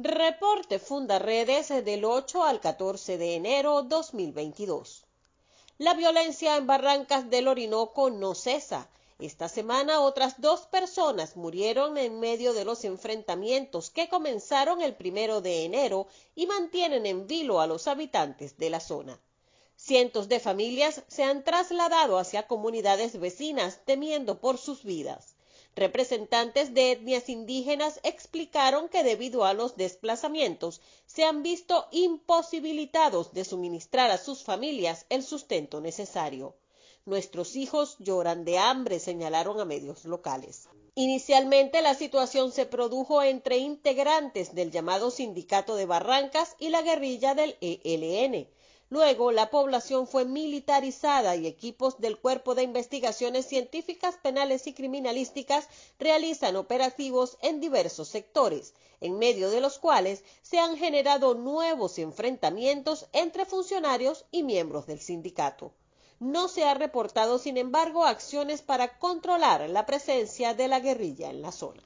Reporte Fundaredes del 8 al 14 de enero 2022. La violencia en Barrancas del Orinoco no cesa. Esta semana otras dos personas murieron en medio de los enfrentamientos que comenzaron el primero de enero y mantienen en vilo a los habitantes de la zona. Cientos de familias se han trasladado hacia comunidades vecinas temiendo por sus vidas. Representantes de etnias indígenas explicaron que debido a los desplazamientos se han visto imposibilitados de suministrar a sus familias el sustento necesario. Nuestros hijos lloran de hambre, señalaron a medios locales. Inicialmente la situación se produjo entre integrantes del llamado Sindicato de Barrancas y la guerrilla del ELN Luego, la población fue militarizada y equipos del Cuerpo de Investigaciones Científicas Penales y Criminalísticas realizan operativos en diversos sectores, en medio de los cuales se han generado nuevos enfrentamientos entre funcionarios y miembros del sindicato. No se ha reportado, sin embargo, acciones para controlar la presencia de la guerrilla en la zona.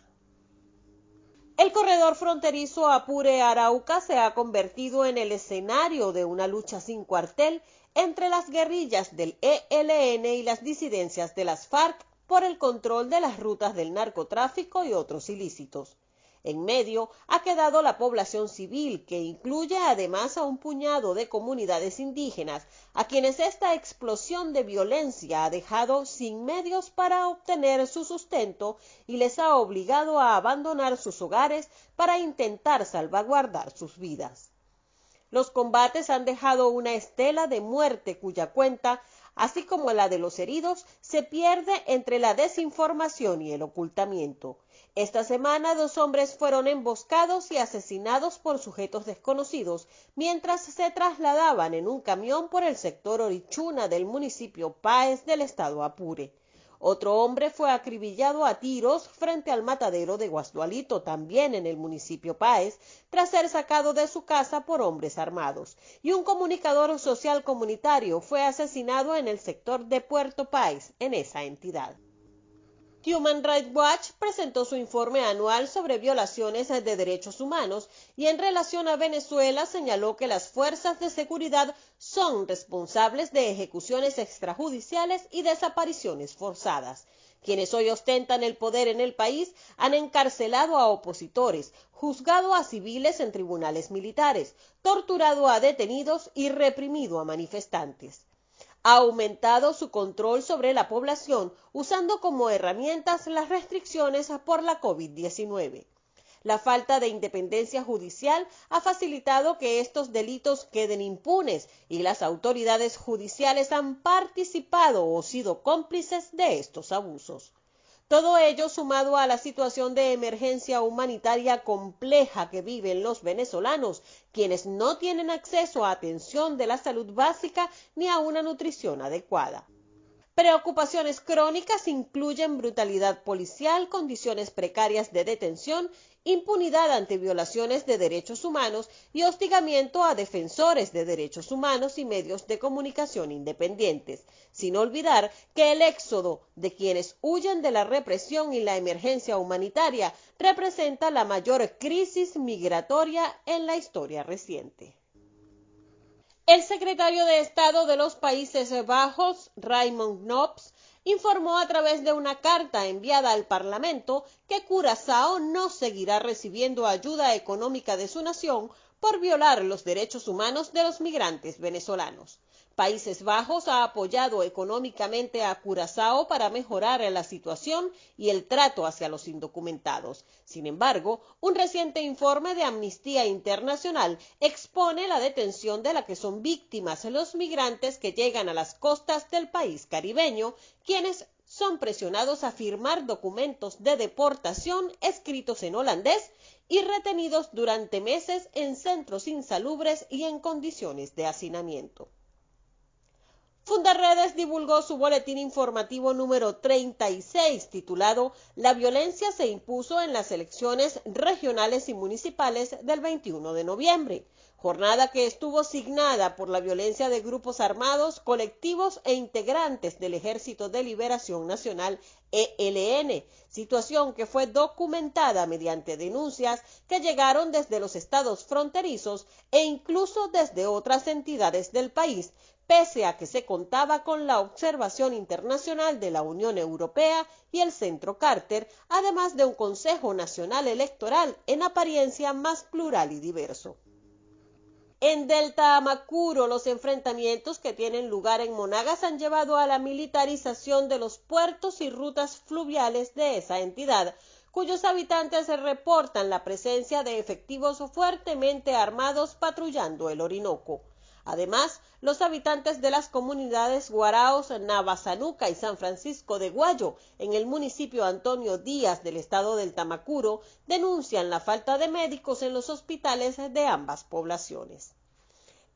El corredor fronterizo Apure-Arauca se ha convertido en el escenario de una lucha sin cuartel entre las guerrillas del ELN y las disidencias de las FARC por el control de las rutas del narcotráfico y otros ilícitos. En medio ha quedado la población civil, que incluye además a un puñado de comunidades indígenas, a quienes esta explosión de violencia ha dejado sin medios para obtener su sustento y les ha obligado a abandonar sus hogares para intentar salvaguardar sus vidas. Los combates han dejado una estela de muerte cuya cuenta así como la de los heridos, se pierde entre la desinformación y el ocultamiento. Esta semana dos hombres fueron emboscados y asesinados por sujetos desconocidos mientras se trasladaban en un camión por el sector Orichuna del municipio Páez del estado Apure. Otro hombre fue acribillado a tiros frente al matadero de Guasdualito, también en el municipio Páez, tras ser sacado de su casa por hombres armados. Y un comunicador social comunitario fue asesinado en el sector de Puerto Páez, en esa entidad. Human Rights Watch presentó su informe anual sobre violaciones de derechos humanos y en relación a Venezuela señaló que las fuerzas de seguridad son responsables de ejecuciones extrajudiciales y desapariciones forzadas. Quienes hoy ostentan el poder en el país han encarcelado a opositores, juzgado a civiles en tribunales militares, torturado a detenidos y reprimido a manifestantes ha aumentado su control sobre la población usando como herramientas las restricciones por la COVID-19. La falta de independencia judicial ha facilitado que estos delitos queden impunes y las autoridades judiciales han participado o sido cómplices de estos abusos. Todo ello sumado a la situación de emergencia humanitaria compleja que viven los venezolanos, quienes no tienen acceso a atención de la salud básica ni a una nutrición adecuada. Preocupaciones crónicas incluyen brutalidad policial, condiciones precarias de detención, impunidad ante violaciones de derechos humanos y hostigamiento a defensores de derechos humanos y medios de comunicación independientes, sin olvidar que el éxodo de quienes huyen de la represión y la emergencia humanitaria representa la mayor crisis migratoria en la historia reciente. El secretario de Estado de los Países Bajos, Raymond Knopf, informó a través de una carta enviada al Parlamento que Curazao no seguirá recibiendo ayuda económica de su nación por violar los derechos humanos de los migrantes venezolanos. Países Bajos ha apoyado económicamente a Curazao para mejorar la situación y el trato hacia los indocumentados. Sin embargo, un reciente informe de Amnistía Internacional expone la detención de la que son víctimas los migrantes que llegan a las costas del país caribeño, quienes son presionados a firmar documentos de deportación escritos en holandés y retenidos durante meses en centros insalubres y en condiciones de hacinamiento. Fundarredes divulgó su boletín informativo número 36 titulado La violencia se impuso en las elecciones regionales y municipales del 21 de noviembre, jornada que estuvo signada por la violencia de grupos armados, colectivos e integrantes del Ejército de Liberación Nacional ELN, situación que fue documentada mediante denuncias que llegaron desde los estados fronterizos e incluso desde otras entidades del país, pese a que se contaba con la observación internacional de la Unión Europea y el Centro Carter, además de un Consejo Nacional Electoral en apariencia más plural y diverso. En Delta Amacuro, los enfrentamientos que tienen lugar en Monagas han llevado a la militarización de los puertos y rutas fluviales de esa entidad, cuyos habitantes reportan la presencia de efectivos fuertemente armados patrullando el Orinoco. Además, los habitantes de las comunidades Guaraos, Navazanuca y San Francisco de Guayo, en el municipio Antonio Díaz del estado del Tamacuro, denuncian la falta de médicos en los hospitales de ambas poblaciones.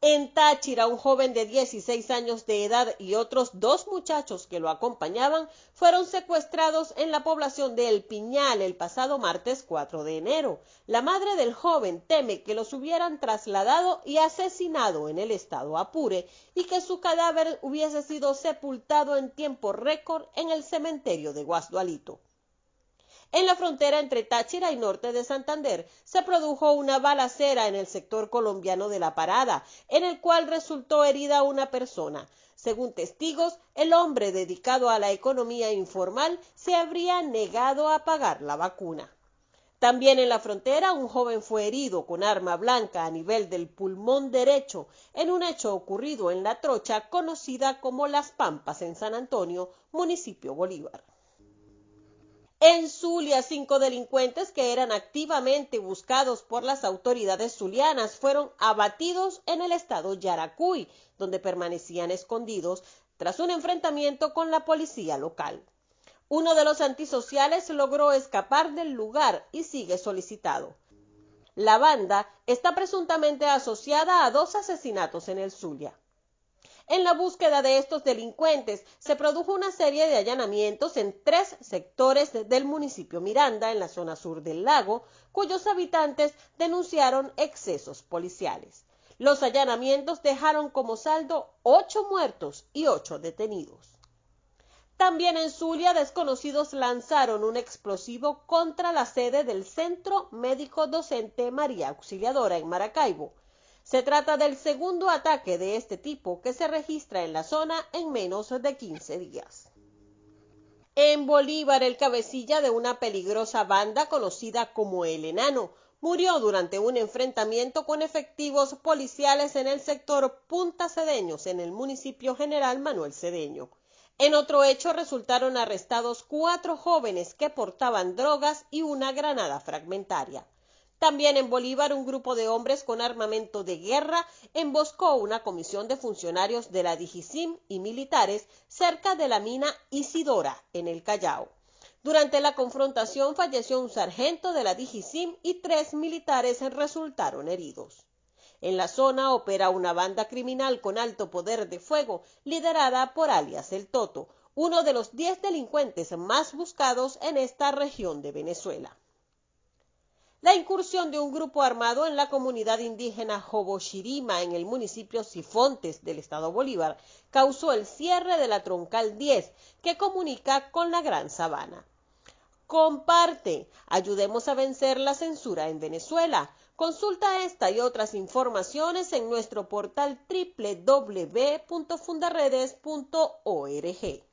En Táchira, un joven de 16 años de edad y otros dos muchachos que lo acompañaban fueron secuestrados en la población de El Piñal el pasado martes 4 de enero. La madre del joven teme que los hubieran trasladado y asesinado en el estado Apure y que su cadáver hubiese sido sepultado en tiempo récord en el cementerio de Guasdualito. En la frontera entre Táchira y norte de Santander se produjo una balacera en el sector colombiano de la Parada, en el cual resultó herida una persona. Según testigos, el hombre dedicado a la economía informal se habría negado a pagar la vacuna. También en la frontera un joven fue herido con arma blanca a nivel del pulmón derecho en un hecho ocurrido en la trocha conocida como Las Pampas en San Antonio, municipio Bolívar. En Zulia, cinco delincuentes que eran activamente buscados por las autoridades zulianas fueron abatidos en el estado Yaracuy, donde permanecían escondidos tras un enfrentamiento con la policía local. Uno de los antisociales logró escapar del lugar y sigue solicitado. La banda está presuntamente asociada a dos asesinatos en el Zulia. En la búsqueda de estos delincuentes se produjo una serie de allanamientos en tres sectores del municipio Miranda, en la zona sur del lago, cuyos habitantes denunciaron excesos policiales. Los allanamientos dejaron como saldo ocho muertos y ocho detenidos. También en Zulia, desconocidos lanzaron un explosivo contra la sede del Centro Médico Docente María Auxiliadora en Maracaibo. Se trata del segundo ataque de este tipo que se registra en la zona en menos de 15 días. En Bolívar, el cabecilla de una peligrosa banda conocida como el Enano murió durante un enfrentamiento con efectivos policiales en el sector Punta Cedeños, en el municipio general Manuel Cedeño. En otro hecho resultaron arrestados cuatro jóvenes que portaban drogas y una granada fragmentaria. También en Bolívar un grupo de hombres con armamento de guerra emboscó una comisión de funcionarios de la Digisim y militares cerca de la mina Isidora, en el Callao. Durante la confrontación falleció un sargento de la Digisim y tres militares resultaron heridos. En la zona opera una banda criminal con alto poder de fuego liderada por alias El Toto, uno de los diez delincuentes más buscados en esta región de Venezuela. La incursión de un grupo armado en la comunidad indígena Joboshirima en el municipio Sifontes del estado Bolívar causó el cierre de la troncal 10 que comunica con la Gran Sabana. Comparte, ayudemos a vencer la censura en Venezuela. Consulta esta y otras informaciones en nuestro portal www.fundaredes.org.